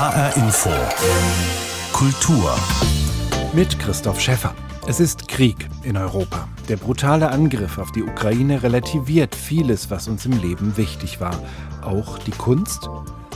HR Info. Kultur. Mit Christoph Schäffer. Es ist Krieg in Europa. Der brutale Angriff auf die Ukraine relativiert vieles, was uns im Leben wichtig war. Auch die Kunst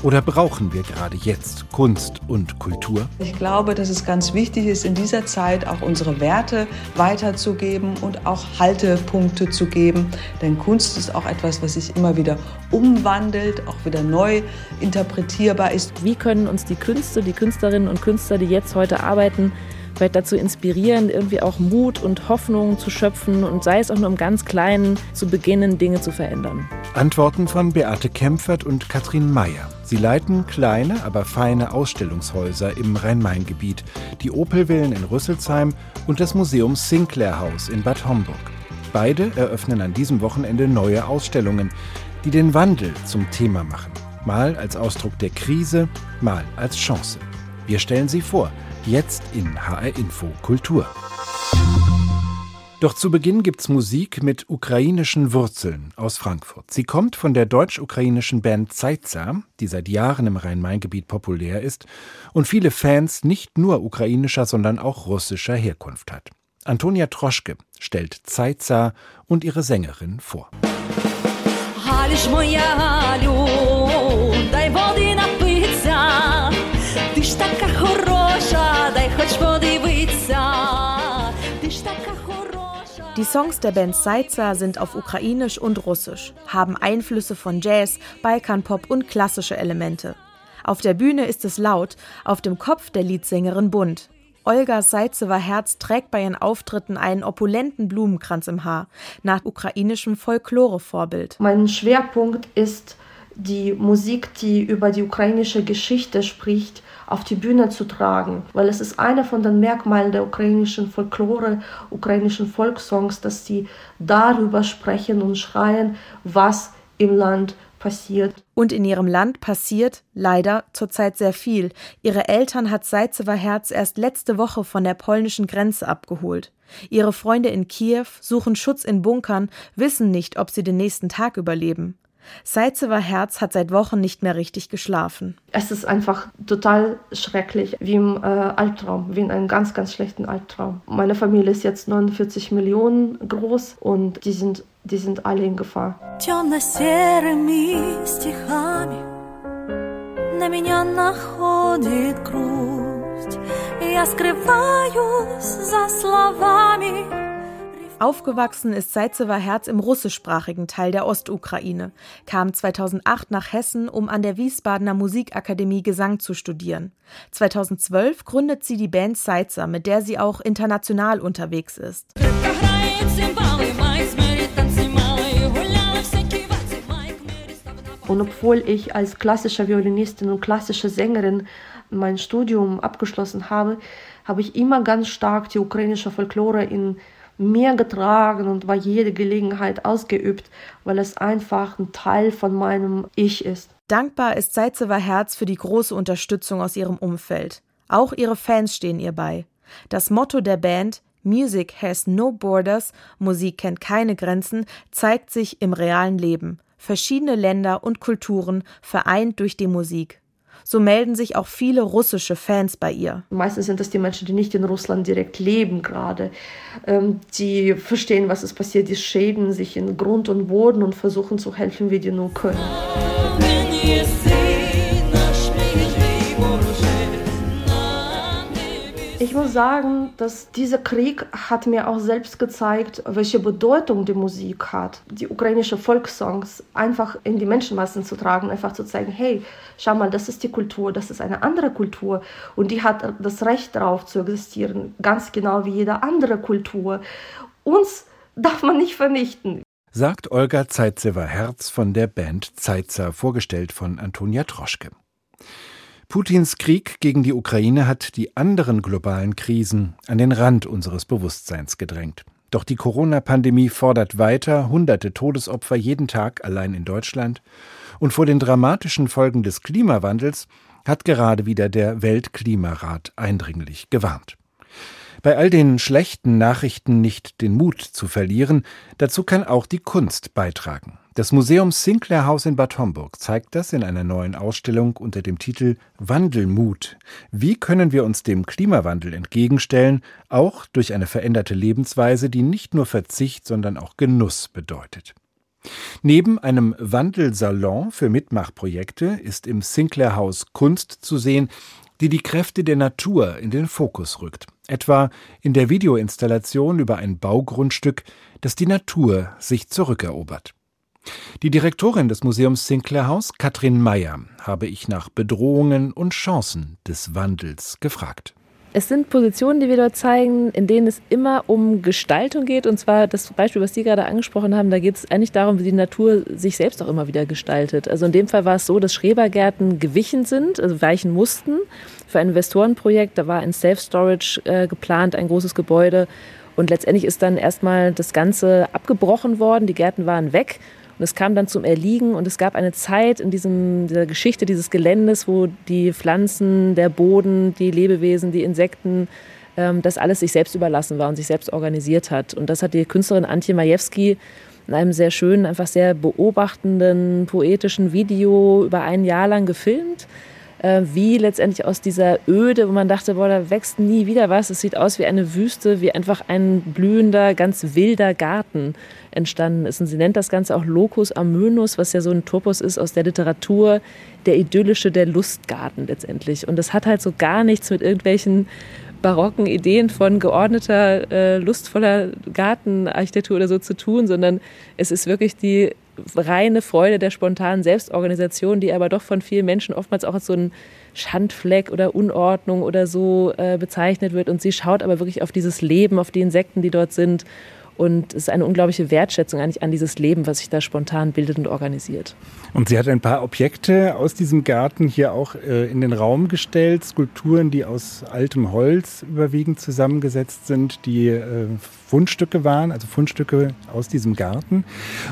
oder brauchen wir gerade jetzt Kunst und Kultur? Ich glaube, dass es ganz wichtig ist, in dieser Zeit auch unsere Werte weiterzugeben und auch Haltepunkte zu geben. Denn Kunst ist auch etwas, was sich immer wieder umwandelt, auch wieder neu interpretierbar ist. Wie können uns die Künste, die Künstlerinnen und Künstler, die jetzt heute arbeiten, vielleicht dazu inspirieren, irgendwie auch Mut und Hoffnung zu schöpfen und sei es auch nur im ganz Kleinen zu beginnen, Dinge zu verändern. Antworten von Beate Kempfert und Katrin Meyer. Sie leiten kleine, aber feine Ausstellungshäuser im Rhein-Main-Gebiet, die Opelvillen in Rüsselsheim und das Museum Sinclair Haus in Bad Homburg. Beide eröffnen an diesem Wochenende neue Ausstellungen, die den Wandel zum Thema machen. Mal als Ausdruck der Krise, mal als Chance. Wir stellen sie vor. Jetzt in HR Info Kultur. Doch zu Beginn gibt's Musik mit ukrainischen Wurzeln aus Frankfurt. Sie kommt von der deutsch-ukrainischen Band Zeitza, die seit Jahren im Rhein-Main-Gebiet populär ist und viele Fans nicht nur ukrainischer, sondern auch russischer Herkunft hat. Antonia Troschke stellt Zeitza und ihre Sängerin vor. Hallo, Die Songs der Band Seiza sind auf Ukrainisch und Russisch, haben Einflüsse von Jazz, Balkanpop und klassische Elemente. Auf der Bühne ist es laut, auf dem Kopf der Leadsängerin bunt. Olga Seizewa Herz trägt bei ihren Auftritten einen opulenten Blumenkranz im Haar, nach ukrainischem Folklore-Vorbild. Mein Schwerpunkt ist die Musik, die über die ukrainische Geschichte spricht, auf die Bühne zu tragen, weil es ist einer von den Merkmalen der ukrainischen Folklore, ukrainischen Volkssongs, dass sie darüber sprechen und schreien, was im Land passiert. Und in ihrem Land passiert leider zurzeit sehr viel. Ihre Eltern hat Seizewa Herz erst letzte Woche von der polnischen Grenze abgeholt. Ihre Freunde in Kiew suchen Schutz in Bunkern, wissen nicht, ob sie den nächsten Tag überleben. Seizewa Herz hat seit Wochen nicht mehr richtig geschlafen. Es ist einfach total schrecklich, wie im äh, Albtraum, wie in einem ganz, ganz schlechten Albtraum. Meine Familie ist jetzt 49 Millionen groß und die sind, die sind alle in Gefahr. На меня находит грусть, я скрываюсь за словами Aufgewachsen ist Seizewa Herz im russischsprachigen Teil der Ostukraine, kam 2008 nach Hessen, um an der Wiesbadener Musikakademie Gesang zu studieren. 2012 gründet sie die Band Seizer, mit der sie auch international unterwegs ist. Und obwohl ich als klassische Violinistin und klassische Sängerin mein Studium abgeschlossen habe, habe ich immer ganz stark die ukrainische Folklore in mir getragen und bei jeder Gelegenheit ausgeübt, weil es einfach ein Teil von meinem Ich ist. Dankbar ist Seizewa Herz für die große Unterstützung aus ihrem Umfeld. Auch ihre Fans stehen ihr bei. Das Motto der Band Music has no borders, Musik kennt keine Grenzen, zeigt sich im realen Leben. Verschiedene Länder und Kulturen vereint durch die Musik. So melden sich auch viele russische Fans bei ihr. Meistens sind das die Menschen, die nicht in Russland direkt leben gerade. Ähm, die verstehen, was ist passiert, die schäden sich in Grund und Boden und versuchen zu helfen, wie die nur können. Muss sagen, dass dieser Krieg hat mir auch selbst gezeigt, welche Bedeutung die Musik hat. Die ukrainische Volkssongs einfach in die Menschenmassen zu tragen, einfach zu zeigen, hey, schau mal, das ist die Kultur, das ist eine andere Kultur und die hat das Recht darauf zu existieren, ganz genau wie jede andere Kultur. Uns darf man nicht vernichten. Sagt Olga Zeitzewer-Herz von der Band Zeitzer, vorgestellt von Antonia Troschke. Putins Krieg gegen die Ukraine hat die anderen globalen Krisen an den Rand unseres Bewusstseins gedrängt. Doch die Corona-Pandemie fordert weiter hunderte Todesopfer jeden Tag allein in Deutschland. Und vor den dramatischen Folgen des Klimawandels hat gerade wieder der Weltklimarat eindringlich gewarnt. Bei all den schlechten Nachrichten nicht den Mut zu verlieren, dazu kann auch die Kunst beitragen. Das Museum Sinclair House in Bad Homburg zeigt das in einer neuen Ausstellung unter dem Titel Wandelmut. Wie können wir uns dem Klimawandel entgegenstellen, auch durch eine veränderte Lebensweise, die nicht nur Verzicht, sondern auch Genuss bedeutet? Neben einem Wandelsalon für Mitmachprojekte ist im Sinclair House Kunst zu sehen, die die Kräfte der Natur in den Fokus rückt. Etwa in der Videoinstallation über ein Baugrundstück, das die Natur sich zurückerobert. Die Direktorin des Museums Sinclair House, Katrin Meyer, habe ich nach Bedrohungen und Chancen des Wandels gefragt. Es sind Positionen, die wir dort zeigen, in denen es immer um Gestaltung geht. Und zwar das Beispiel, was Sie gerade angesprochen haben, da geht es eigentlich darum, wie die Natur sich selbst auch immer wieder gestaltet. Also in dem Fall war es so, dass Schrebergärten gewichen sind, also weichen mussten für ein Investorenprojekt. Da war ein Self-Storage äh, geplant, ein großes Gebäude. Und letztendlich ist dann erstmal das Ganze abgebrochen worden. Die Gärten waren weg. Und es kam dann zum Erliegen und es gab eine Zeit in diesem, dieser Geschichte dieses Geländes, wo die Pflanzen, der Boden, die Lebewesen, die Insekten, ähm, das alles sich selbst überlassen war und sich selbst organisiert hat. Und das hat die Künstlerin Antje Majewski in einem sehr schönen, einfach sehr beobachtenden, poetischen Video über ein Jahr lang gefilmt äh, wie letztendlich aus dieser Öde, wo man dachte, boah, da wächst nie wieder was. Es sieht aus wie eine Wüste, wie einfach ein blühender, ganz wilder Garten entstanden ist. Und sie nennt das Ganze auch Locus Amönus, was ja so ein Topos ist aus der Literatur, der idyllische, der Lustgarten letztendlich. Und das hat halt so gar nichts mit irgendwelchen barocken Ideen von geordneter, äh, lustvoller Gartenarchitektur oder so zu tun, sondern es ist wirklich die reine Freude der spontanen Selbstorganisation, die aber doch von vielen Menschen oftmals auch als so ein Schandfleck oder Unordnung oder so äh, bezeichnet wird. Und sie schaut aber wirklich auf dieses Leben, auf die Insekten, die dort sind und es ist eine unglaubliche Wertschätzung eigentlich an dieses Leben, was sich da spontan bildet und organisiert. Und sie hat ein paar Objekte aus diesem Garten hier auch äh, in den Raum gestellt, Skulpturen, die aus altem Holz überwiegend zusammengesetzt sind, die äh, Fundstücke waren, also Fundstücke aus diesem Garten.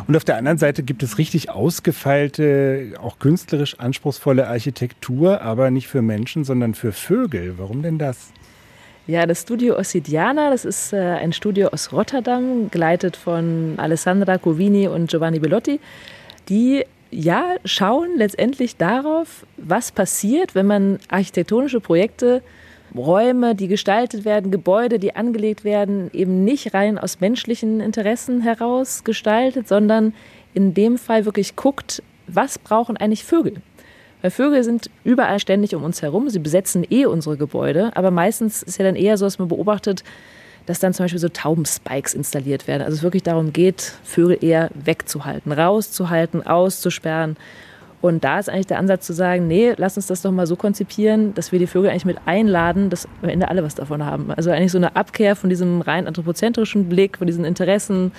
Und auf der anderen Seite gibt es richtig ausgefeilte, auch künstlerisch anspruchsvolle Architektur, aber nicht für Menschen, sondern für Vögel. Warum denn das? Ja, das Studio Ossidiana, das ist äh, ein Studio aus Rotterdam, geleitet von Alessandra Covini und Giovanni Bellotti, die ja schauen letztendlich darauf, was passiert, wenn man architektonische Projekte, Räume, die gestaltet werden, Gebäude, die angelegt werden, eben nicht rein aus menschlichen Interessen heraus gestaltet, sondern in dem Fall wirklich guckt, was brauchen eigentlich Vögel? Weil Vögel sind überall ständig um uns herum. Sie besetzen eh unsere Gebäude. Aber meistens ist ja dann eher so, dass man beobachtet, dass dann zum Beispiel so Taubenspikes installiert werden. Also es wirklich darum geht, Vögel eher wegzuhalten, rauszuhalten, auszusperren. Und da ist eigentlich der Ansatz zu sagen, nee, lass uns das doch mal so konzipieren, dass wir die Vögel eigentlich mit einladen, dass am Ende alle was davon haben. Also eigentlich so eine Abkehr von diesem rein anthropozentrischen Blick, von diesen Interessen,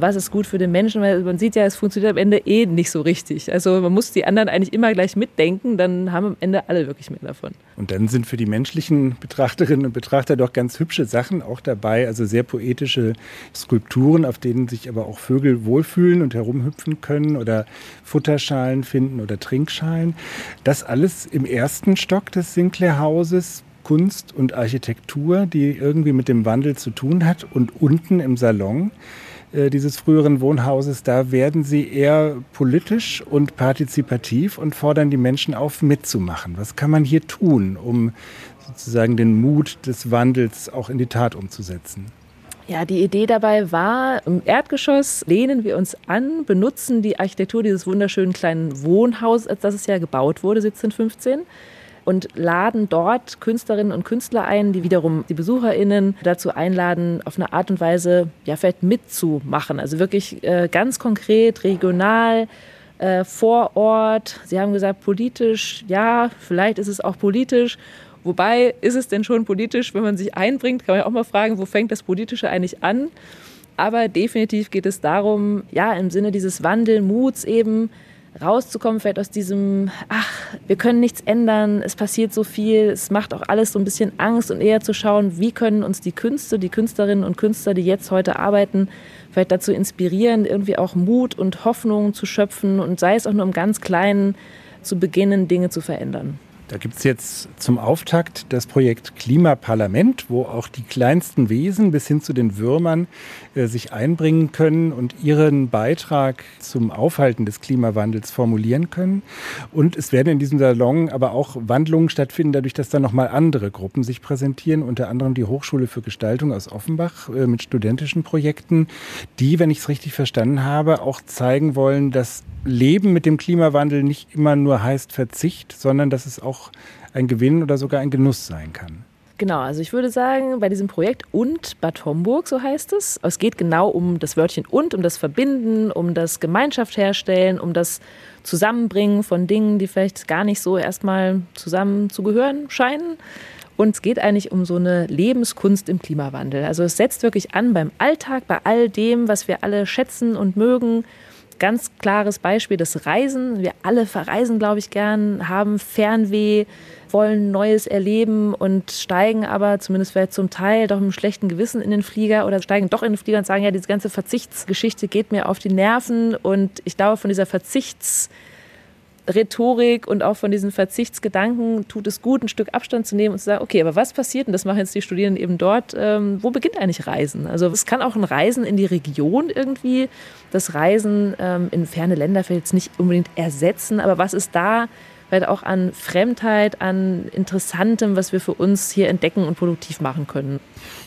was ist gut für den Menschen, weil man sieht ja, es funktioniert am Ende eh nicht so richtig. Also man muss die anderen eigentlich immer gleich mitdenken, dann haben am Ende alle wirklich mehr davon. Und dann sind für die menschlichen Betrachterinnen und Betrachter doch ganz hübsche Sachen auch dabei, also sehr poetische Skulpturen, auf denen sich aber auch Vögel wohlfühlen und herumhüpfen können oder Futterschalen finden oder Trinkschalen. Das alles im ersten Stock des Sinclair Hauses Kunst und Architektur, die irgendwie mit dem Wandel zu tun hat. Und unten im Salon äh, dieses früheren Wohnhauses, da werden sie eher politisch und partizipativ und fordern die Menschen auf, mitzumachen. Was kann man hier tun, um sozusagen den Mut des Wandels auch in die Tat umzusetzen? Ja, die Idee dabei war, im Erdgeschoss lehnen wir uns an, benutzen die Architektur dieses wunderschönen kleinen Wohnhauses, als das es ja gebaut wurde, 1715 und laden dort Künstlerinnen und Künstler ein, die wiederum die BesucherInnen dazu einladen, auf eine Art und Weise ja vielleicht mitzumachen. Also wirklich äh, ganz konkret, regional, äh, vor Ort. Sie haben gesagt, politisch, ja, vielleicht ist es auch politisch. Wobei ist es denn schon politisch, wenn man sich einbringt, kann man ja auch mal fragen, wo fängt das Politische eigentlich an? Aber definitiv geht es darum, ja, im Sinne dieses Wandelmuts eben, rauszukommen, vielleicht aus diesem, ach, wir können nichts ändern, es passiert so viel, es macht auch alles so ein bisschen Angst und eher zu schauen, wie können uns die Künste, die Künstlerinnen und Künstler, die jetzt heute arbeiten, vielleicht dazu inspirieren, irgendwie auch Mut und Hoffnung zu schöpfen und sei es auch nur im ganz Kleinen zu beginnen, Dinge zu verändern. Da gibt es jetzt zum Auftakt das Projekt Klimaparlament, wo auch die kleinsten Wesen bis hin zu den Würmern äh, sich einbringen können und ihren Beitrag zum Aufhalten des Klimawandels formulieren können. Und es werden in diesem Salon aber auch Wandlungen stattfinden, dadurch, dass da nochmal andere Gruppen sich präsentieren, unter anderem die Hochschule für Gestaltung aus Offenbach äh, mit studentischen Projekten, die, wenn ich es richtig verstanden habe, auch zeigen wollen, dass Leben mit dem Klimawandel nicht immer nur heißt Verzicht, sondern dass es auch ein Gewinn oder sogar ein Genuss sein kann. Genau, also ich würde sagen, bei diesem Projekt und Bad Homburg, so heißt es, es geht genau um das Wörtchen und, um das Verbinden, um das Gemeinschaft herstellen, um das Zusammenbringen von Dingen, die vielleicht gar nicht so erstmal zusammen zu gehören scheinen. Und es geht eigentlich um so eine Lebenskunst im Klimawandel. Also es setzt wirklich an beim Alltag, bei all dem, was wir alle schätzen und mögen ganz klares Beispiel das Reisen. Wir alle verreisen, glaube ich, gern, haben Fernweh, wollen Neues erleben und steigen aber zumindest vielleicht zum Teil doch mit einem schlechten Gewissen in den Flieger oder steigen doch in den Flieger und sagen, ja, diese ganze Verzichtsgeschichte geht mir auf die Nerven und ich glaube, von dieser Verzichts- Rhetorik und auch von diesen Verzichtsgedanken tut es gut, ein Stück Abstand zu nehmen und zu sagen, okay, aber was passiert, und das machen jetzt die Studierenden eben dort, ähm, wo beginnt eigentlich Reisen? Also es kann auch ein Reisen in die Region irgendwie, das Reisen ähm, in ferne Länder vielleicht nicht unbedingt ersetzen, aber was ist da vielleicht auch an Fremdheit, an Interessantem, was wir für uns hier entdecken und produktiv machen können.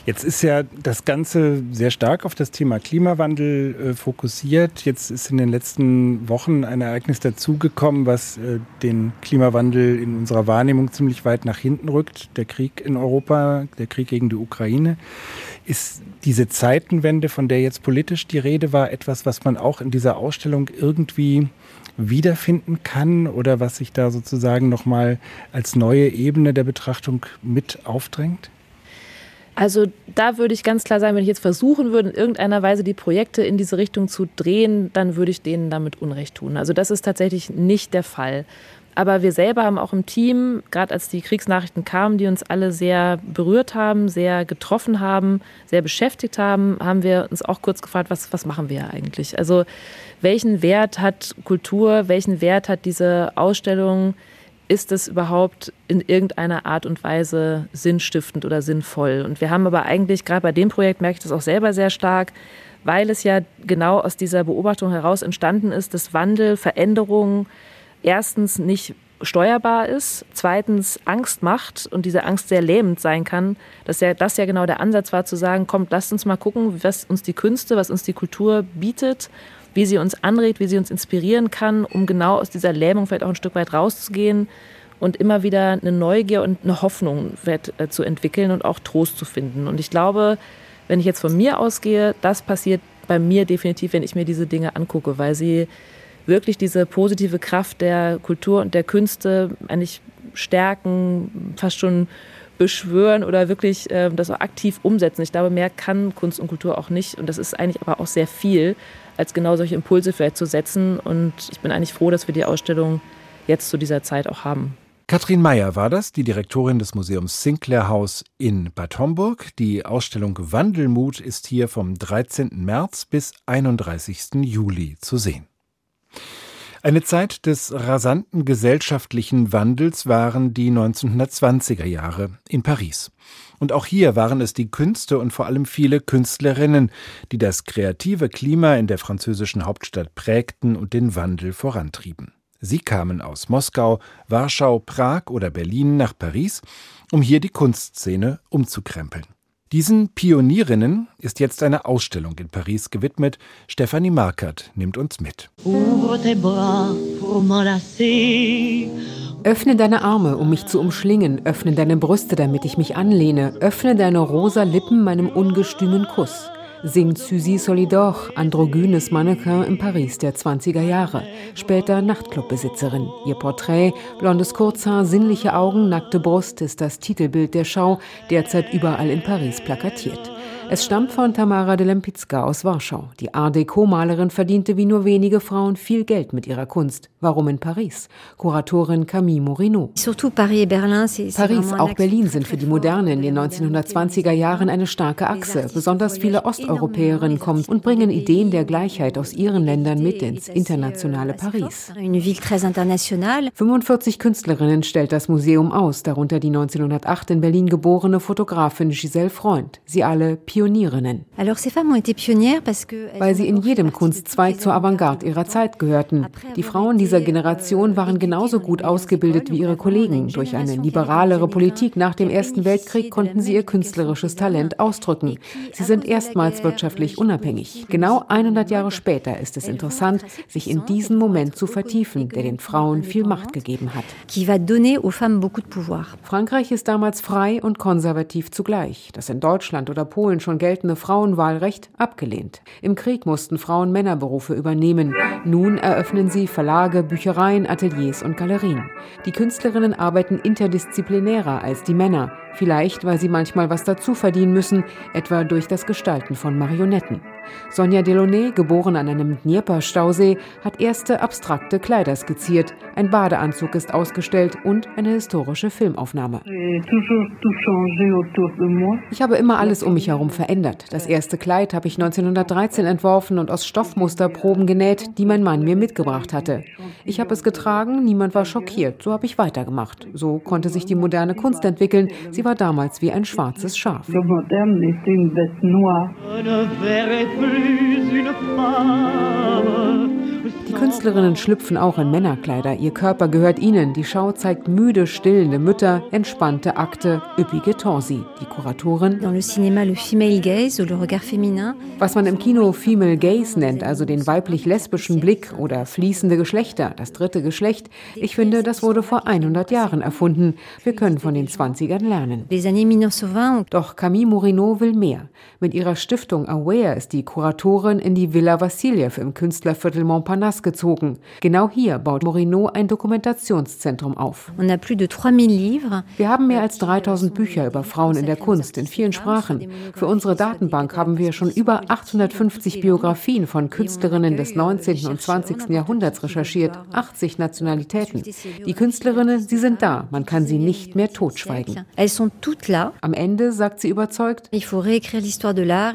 Jetzt ist ja das Ganze sehr stark auf das Thema Klimawandel äh, fokussiert. Jetzt ist in den letzten Wochen ein Ereignis dazugekommen, was äh, den Klimawandel in unserer Wahrnehmung ziemlich weit nach hinten rückt. Der Krieg in Europa, der Krieg gegen die Ukraine. Ist diese Zeitenwende, von der jetzt politisch die Rede war, etwas, was man auch in dieser Ausstellung irgendwie wiederfinden kann oder was sich da sozusagen nochmal als neue Ebene der Betrachtung mit aufdrängt? Also da würde ich ganz klar sagen, wenn ich jetzt versuchen würde, in irgendeiner Weise die Projekte in diese Richtung zu drehen, dann würde ich denen damit Unrecht tun. Also das ist tatsächlich nicht der Fall. Aber wir selber haben auch im Team, gerade als die Kriegsnachrichten kamen, die uns alle sehr berührt haben, sehr getroffen haben, sehr beschäftigt haben, haben wir uns auch kurz gefragt, was, was machen wir eigentlich? Also welchen Wert hat Kultur, welchen Wert hat diese Ausstellung? Ist es überhaupt in irgendeiner Art und Weise sinnstiftend oder sinnvoll? Und wir haben aber eigentlich, gerade bei dem Projekt merke ich das auch selber sehr stark, weil es ja genau aus dieser Beobachtung heraus entstanden ist, dass Wandel, Veränderungen, erstens nicht steuerbar ist, zweitens Angst macht und diese Angst sehr lähmend sein kann, dass ja das ja genau der Ansatz war zu sagen, kommt, lasst uns mal gucken, was uns die Künste, was uns die Kultur bietet, wie sie uns anregt, wie sie uns inspirieren kann, um genau aus dieser Lähmung vielleicht auch ein Stück weit rauszugehen und immer wieder eine Neugier und eine Hoffnung äh, zu entwickeln und auch Trost zu finden. Und ich glaube, wenn ich jetzt von mir ausgehe, das passiert bei mir definitiv, wenn ich mir diese Dinge angucke, weil sie wirklich diese positive Kraft der Kultur und der Künste eigentlich stärken, fast schon beschwören oder wirklich äh, das auch aktiv umsetzen. Ich glaube, mehr kann Kunst und Kultur auch nicht. Und das ist eigentlich aber auch sehr viel, als genau solche Impulse vielleicht zu setzen. Und ich bin eigentlich froh, dass wir die Ausstellung jetzt zu dieser Zeit auch haben. Katrin Meyer war das, die Direktorin des Museums Sinclair House in Bad Homburg. Die Ausstellung Wandelmut ist hier vom 13. März bis 31. Juli zu sehen. Eine Zeit des rasanten gesellschaftlichen Wandels waren die 1920er Jahre in Paris. Und auch hier waren es die Künste und vor allem viele Künstlerinnen, die das kreative Klima in der französischen Hauptstadt prägten und den Wandel vorantrieben. Sie kamen aus Moskau, Warschau, Prag oder Berlin nach Paris, um hier die Kunstszene umzukrempeln. Diesen Pionierinnen ist jetzt eine Ausstellung in Paris gewidmet. Stefanie Markert nimmt uns mit. Öffne deine Arme, um mich zu umschlingen. Öffne deine Brüste, damit ich mich anlehne. Öffne deine rosa Lippen meinem ungestümen Kuss singt Suzy Solidor, androgynes Mannequin in Paris der 20er Jahre, später Nachtclubbesitzerin. Ihr Porträt, blondes Kurzhaar, sinnliche Augen, nackte Brust ist das Titelbild der Schau, derzeit überall in Paris plakatiert. Es stammt von Tamara de Lempicka aus Warschau. Die Art Deco-Malerin verdiente wie nur wenige Frauen viel Geld mit ihrer Kunst. Warum in Paris? Kuratorin Camille Morino. Paris, auch Berlin sind für die Moderne in den 1920er Jahren eine starke Achse. Besonders viele Osteuropäerinnen kommen und bringen Ideen der Gleichheit aus ihren Ländern mit ins internationale Paris. 45 Künstlerinnen stellt das Museum aus, darunter die 1908 in Berlin geborene Fotografin Giselle Freund. Sie alle Pionierinnen. Weil sie in jedem Kunstzweig zur Avantgarde ihrer Zeit gehörten. Die Frauen dieser Generation waren genauso gut ausgebildet wie ihre Kollegen. Durch eine liberalere Politik nach dem Ersten Weltkrieg konnten sie ihr künstlerisches Talent ausdrücken. Sie sind erstmals wirtschaftlich unabhängig. Genau 100 Jahre später ist es interessant, sich in diesen Moment zu vertiefen, der den Frauen viel Macht gegeben hat. Frankreich ist damals frei und konservativ zugleich. Das in Deutschland oder Polen schon geltende Frauenwahlrecht abgelehnt. Im Krieg mussten Frauen Männerberufe übernehmen. Nun eröffnen sie Verlage, Büchereien, Ateliers und Galerien. Die Künstlerinnen arbeiten interdisziplinärer als die Männer. Vielleicht, weil sie manchmal was dazu verdienen müssen, etwa durch das Gestalten von Marionetten. Sonja Delaunay, geboren an einem Dnieper-Stausee, hat erste abstrakte Kleider skizziert. Ein Badeanzug ist ausgestellt und eine historische Filmaufnahme. Ich habe immer alles um mich herum verändert. Das erste Kleid habe ich 1913 entworfen und aus Stoffmusterproben genäht, die mein Mann mir mitgebracht hatte. Ich habe es getragen, niemand war schockiert. So habe ich weitergemacht. So konnte sich die moderne Kunst entwickeln. Sie war damals wie ein schwarzes Schaf. plus une femme. Die Künstlerinnen schlüpfen auch in Männerkleider. Ihr Körper gehört ihnen. Die Schau zeigt müde, stillende Mütter, entspannte Akte, üppige Torsi. Die Kuratorin. Was man im Kino Female Gaze nennt, also den weiblich-lesbischen Blick oder fließende Geschlechter, das dritte Geschlecht. Ich finde, das wurde vor 100 Jahren erfunden. Wir können von den 20ern lernen. Doch Camille Morino will mehr. Mit ihrer Stiftung Aware ist die Kuratorin in die Villa Vassiljev im Künstlerviertel Montparnasse gezogen. Genau hier baut Morino ein Dokumentationszentrum auf. Wir haben mehr als 3000 Bücher über Frauen in der Kunst in vielen Sprachen. Für unsere Datenbank haben wir schon über 850 Biografien von Künstlerinnen des 19. und 20. Jahrhunderts recherchiert, 80 Nationalitäten. Die Künstlerinnen, sie sind da, man kann sie nicht mehr totschweigen. Am Ende, sagt sie überzeugt,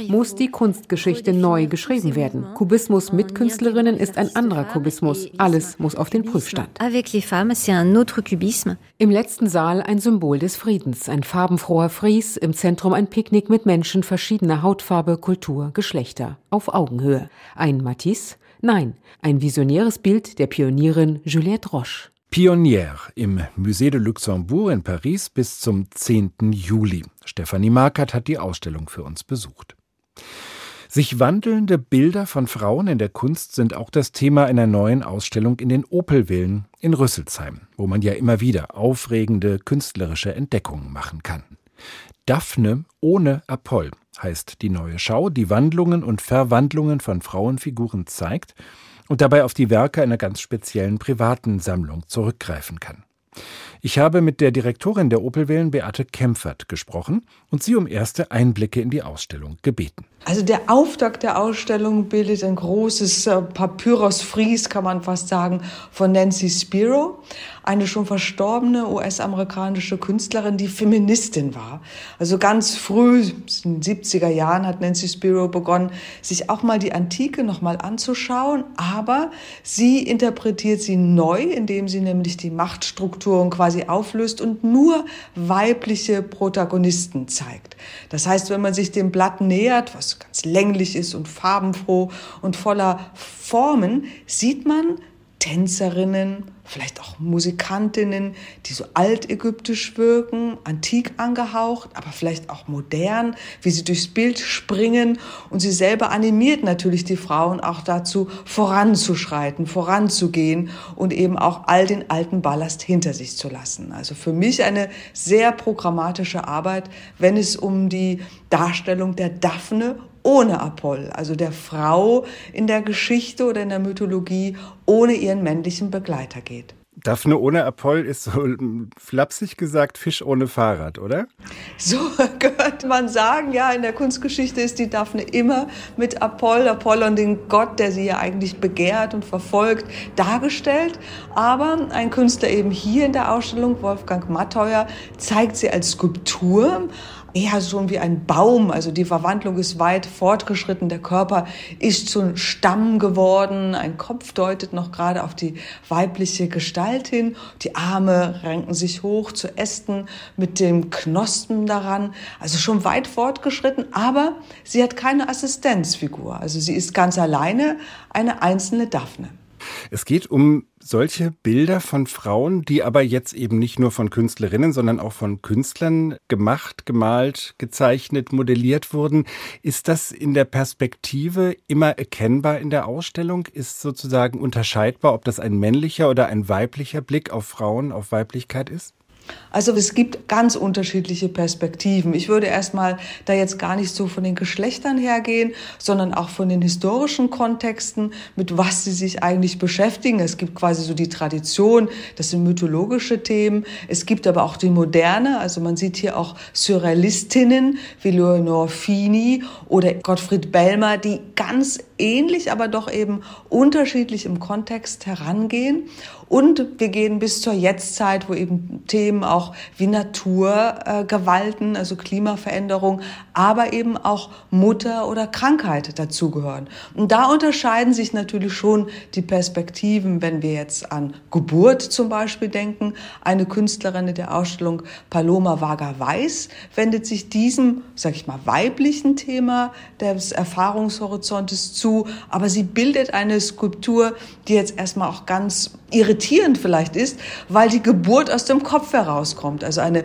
muss die Kunstgeschichte neu geschrieben werden. Kubismus mit Künstlerinnen ist ein anderer Kubismus. Alles muss auf den Prüfstand. Im letzten Saal ein Symbol des Friedens, ein farbenfroher Fries, im Zentrum ein Picknick mit Menschen verschiedener Hautfarbe, Kultur, Geschlechter, auf Augenhöhe. Ein Matisse? Nein, ein visionäres Bild der Pionierin Juliette Roche. Pionier im Musée de Luxembourg in Paris bis zum 10. Juli. Stefanie Markert hat die Ausstellung für uns besucht. Sich wandelnde Bilder von Frauen in der Kunst sind auch das Thema einer neuen Ausstellung in den Opelvillen in Rüsselsheim, wo man ja immer wieder aufregende künstlerische Entdeckungen machen kann. Daphne ohne Apoll heißt die neue Schau, die Wandlungen und Verwandlungen von Frauenfiguren zeigt und dabei auf die Werke einer ganz speziellen privaten Sammlung zurückgreifen kann. Ich habe mit der Direktorin der Opelwellen, Beate Kempfert, gesprochen und sie um erste Einblicke in die Ausstellung gebeten. Also der Auftakt der Ausstellung bildet ein großes äh, Papyrus-Fries, kann man fast sagen, von Nancy Spiro, eine schon verstorbene US-amerikanische Künstlerin, die Feministin war. Also ganz früh, in den 70er Jahren, hat Nancy Spiro begonnen, sich auch mal die Antike nochmal anzuschauen, aber sie interpretiert sie neu, indem sie nämlich die Machtstrukturen quasi auflöst und nur weibliche Protagonisten zeigt. Das heißt, wenn man sich dem Blatt nähert, was ganz länglich ist und farbenfroh und voller Formen, sieht man Tänzerinnen, vielleicht auch Musikantinnen, die so altägyptisch wirken, antik angehaucht, aber vielleicht auch modern, wie sie durchs Bild springen. Und sie selber animiert natürlich die Frauen auch dazu, voranzuschreiten, voranzugehen und eben auch all den alten Ballast hinter sich zu lassen. Also für mich eine sehr programmatische Arbeit, wenn es um die Darstellung der Daphne ohne Apoll, also der Frau in der Geschichte oder in der Mythologie ohne ihren männlichen Begleiter geht. Daphne ohne Apoll ist so flapsig gesagt Fisch ohne Fahrrad, oder? So könnte man sagen, ja, in der Kunstgeschichte ist die Daphne immer mit Apoll, Apollon, den Gott, der sie ja eigentlich begehrt und verfolgt, dargestellt. Aber ein Künstler eben hier in der Ausstellung, Wolfgang Matteuer, zeigt sie als Skulptur eher schon wie ein Baum. Also die Verwandlung ist weit fortgeschritten. Der Körper ist zu einem Stamm geworden. Ein Kopf deutet noch gerade auf die weibliche Gestalt hin. Die Arme ranken sich hoch zu Ästen mit dem Knospen daran. Also schon weit fortgeschritten. Aber sie hat keine Assistenzfigur. Also sie ist ganz alleine eine einzelne Daphne. Es geht um solche Bilder von Frauen, die aber jetzt eben nicht nur von Künstlerinnen, sondern auch von Künstlern gemacht, gemalt, gezeichnet, modelliert wurden. Ist das in der Perspektive immer erkennbar in der Ausstellung? Ist sozusagen unterscheidbar, ob das ein männlicher oder ein weiblicher Blick auf Frauen, auf Weiblichkeit ist? Also es gibt ganz unterschiedliche Perspektiven. Ich würde erstmal da jetzt gar nicht so von den Geschlechtern hergehen, sondern auch von den historischen Kontexten, mit was sie sich eigentlich beschäftigen. Es gibt quasi so die Tradition, das sind mythologische Themen. Es gibt aber auch die Moderne, also man sieht hier auch Surrealistinnen wie Leonore Fini oder Gottfried Bellmer, die ganz ähnlich, aber doch eben unterschiedlich im Kontext herangehen. Und wir gehen bis zur Jetztzeit, wo eben Themen auch wie Naturgewalten, äh, also Klimaveränderung, aber eben auch Mutter oder Krankheit dazugehören. Und da unterscheiden sich natürlich schon die Perspektiven, wenn wir jetzt an Geburt zum Beispiel denken. Eine Künstlerin in der Ausstellung Paloma Vaga Weiß wendet sich diesem, sag ich mal, weiblichen Thema des Erfahrungshorizontes zu, aber sie bildet eine Skulptur, die jetzt erstmal auch ganz irritierend vielleicht ist, weil die Geburt aus dem Kopf herauskommt. Also eine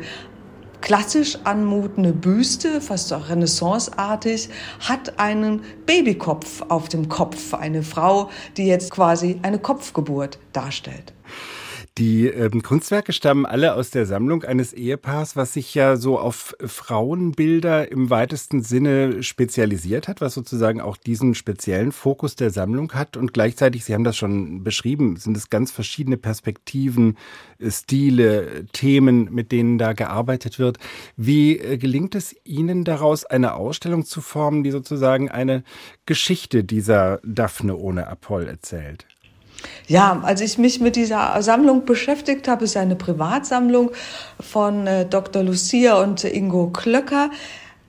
klassisch anmutende Büste, fast auch renaissanceartig, hat einen Babykopf auf dem Kopf. Eine Frau, die jetzt quasi eine Kopfgeburt darstellt. Die ähm, Kunstwerke stammen alle aus der Sammlung eines Ehepaars, was sich ja so auf Frauenbilder im weitesten Sinne spezialisiert hat, was sozusagen auch diesen speziellen Fokus der Sammlung hat. Und gleichzeitig, Sie haben das schon beschrieben, sind es ganz verschiedene Perspektiven, Stile, Themen, mit denen da gearbeitet wird. Wie äh, gelingt es Ihnen daraus, eine Ausstellung zu formen, die sozusagen eine Geschichte dieser Daphne ohne Apoll erzählt? Ja, als ich mich mit dieser Sammlung beschäftigt habe, ist eine Privatsammlung von äh, Dr. Lucia und Ingo Klöcker,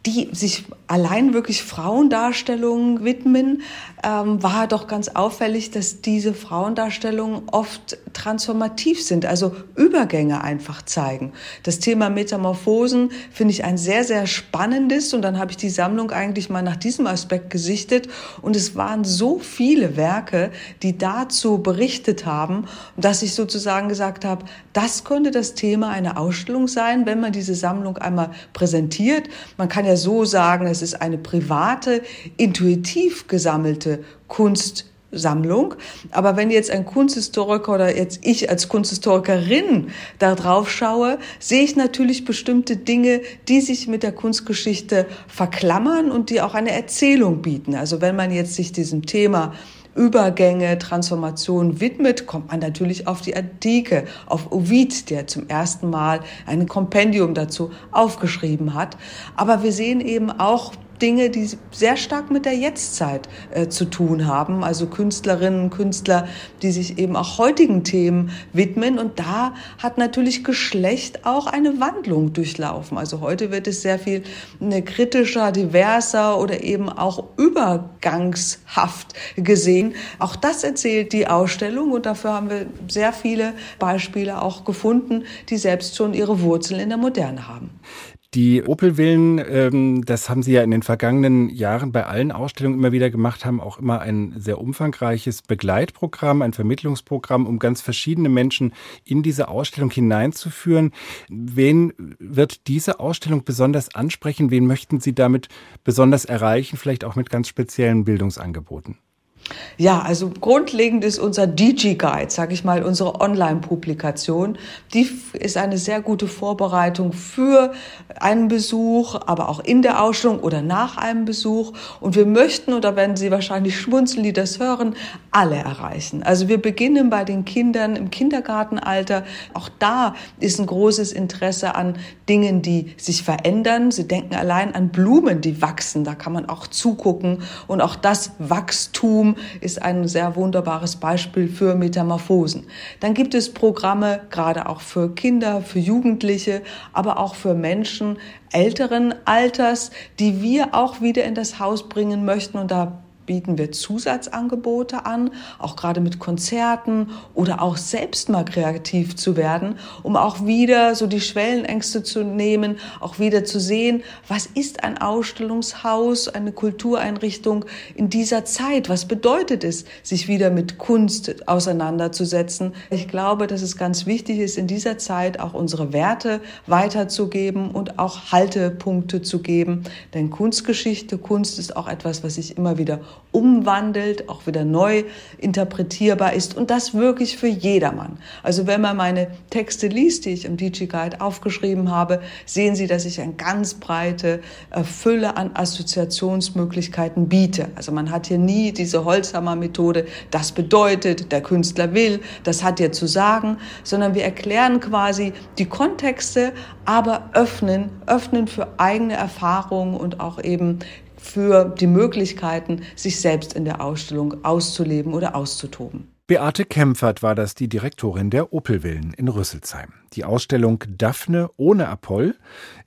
die sich allein wirklich Frauendarstellungen widmen, ähm, war doch ganz auffällig, dass diese Frauendarstellungen oft transformativ sind, also Übergänge einfach zeigen. Das Thema Metamorphosen finde ich ein sehr, sehr spannendes und dann habe ich die Sammlung eigentlich mal nach diesem Aspekt gesichtet und es waren so viele Werke, die dazu berichtet haben, dass ich sozusagen gesagt habe, das könnte das Thema einer Ausstellung sein, wenn man diese Sammlung einmal präsentiert. Man kann ja so sagen, es ist eine private, intuitiv gesammelte Kunstsammlung. Aber wenn jetzt ein Kunsthistoriker oder jetzt ich als Kunsthistorikerin da drauf schaue, sehe ich natürlich bestimmte Dinge, die sich mit der Kunstgeschichte verklammern und die auch eine Erzählung bieten. Also wenn man jetzt sich diesem Thema Übergänge, Transformation widmet, kommt man natürlich auf die Antike, auf Ovid, der zum ersten Mal ein Kompendium dazu aufgeschrieben hat. Aber wir sehen eben auch Dinge, die sehr stark mit der Jetztzeit äh, zu tun haben. Also Künstlerinnen, Künstler, die sich eben auch heutigen Themen widmen. Und da hat natürlich Geschlecht auch eine Wandlung durchlaufen. Also heute wird es sehr viel ne, kritischer, diverser oder eben auch übergangshaft gesehen. Auch das erzählt die Ausstellung und dafür haben wir sehr viele Beispiele auch gefunden, die selbst schon ihre Wurzeln in der Moderne haben. Die Opel-Villen, ähm, das haben Sie ja in den vergangenen Jahren bei allen Ausstellungen immer wieder gemacht, haben auch immer ein sehr umfangreiches Begleitprogramm, ein Vermittlungsprogramm, um ganz verschiedene Menschen in diese Ausstellung hineinzuführen. Wen wird diese Ausstellung besonders ansprechen? Wen möchten Sie damit besonders erreichen? Vielleicht auch mit ganz speziellen Bildungsangeboten? Ja, also grundlegend ist unser DigiGuide, sage ich mal, unsere Online-Publikation. Die ist eine sehr gute Vorbereitung für einen Besuch, aber auch in der Ausstellung oder nach einem Besuch. Und wir möchten, oder werden Sie wahrscheinlich schmunzeln, die das hören, alle erreichen. Also wir beginnen bei den Kindern im Kindergartenalter. Auch da ist ein großes Interesse an Dingen, die sich verändern. Sie denken allein an Blumen, die wachsen. Da kann man auch zugucken. Und auch das Wachstum ist ein sehr wunderbares Beispiel für Metamorphosen. Dann gibt es Programme, gerade auch für Kinder, für Jugendliche, aber auch für Menschen älteren Alters, die wir auch wieder in das Haus bringen möchten. Und da bieten wir Zusatzangebote an, auch gerade mit Konzerten oder auch selbst mal kreativ zu werden, um auch wieder so die Schwellenängste zu nehmen, auch wieder zu sehen, was ist ein Ausstellungshaus, eine Kultureinrichtung in dieser Zeit? Was bedeutet es, sich wieder mit Kunst auseinanderzusetzen? Ich glaube, dass es ganz wichtig ist, in dieser Zeit auch unsere Werte weiterzugeben und auch Haltepunkte zu geben. Denn Kunstgeschichte, Kunst ist auch etwas, was sich immer wieder umwandelt, auch wieder neu interpretierbar ist und das wirklich für jedermann. Also wenn man meine Texte liest, die ich im DJ Guide aufgeschrieben habe, sehen Sie, dass ich eine ganz breite äh, Fülle an Assoziationsmöglichkeiten biete. Also man hat hier nie diese Holzhammer-Methode, das bedeutet, der Künstler will, das hat er zu sagen, sondern wir erklären quasi die Kontexte, aber öffnen, öffnen für eigene Erfahrungen und auch eben für die Möglichkeiten, sich selbst in der Ausstellung auszuleben oder auszutoben. Beate Kempfert war das die Direktorin der Opelvillen in Rüsselsheim. Die Ausstellung Daphne ohne Apoll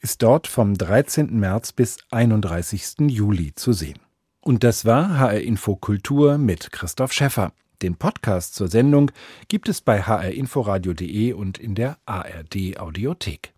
ist dort vom 13. März bis 31. Juli zu sehen. Und das war HR Info Kultur mit Christoph Schäffer. Den Podcast zur Sendung gibt es bei hrinforadio.de und in der ARD Audiothek.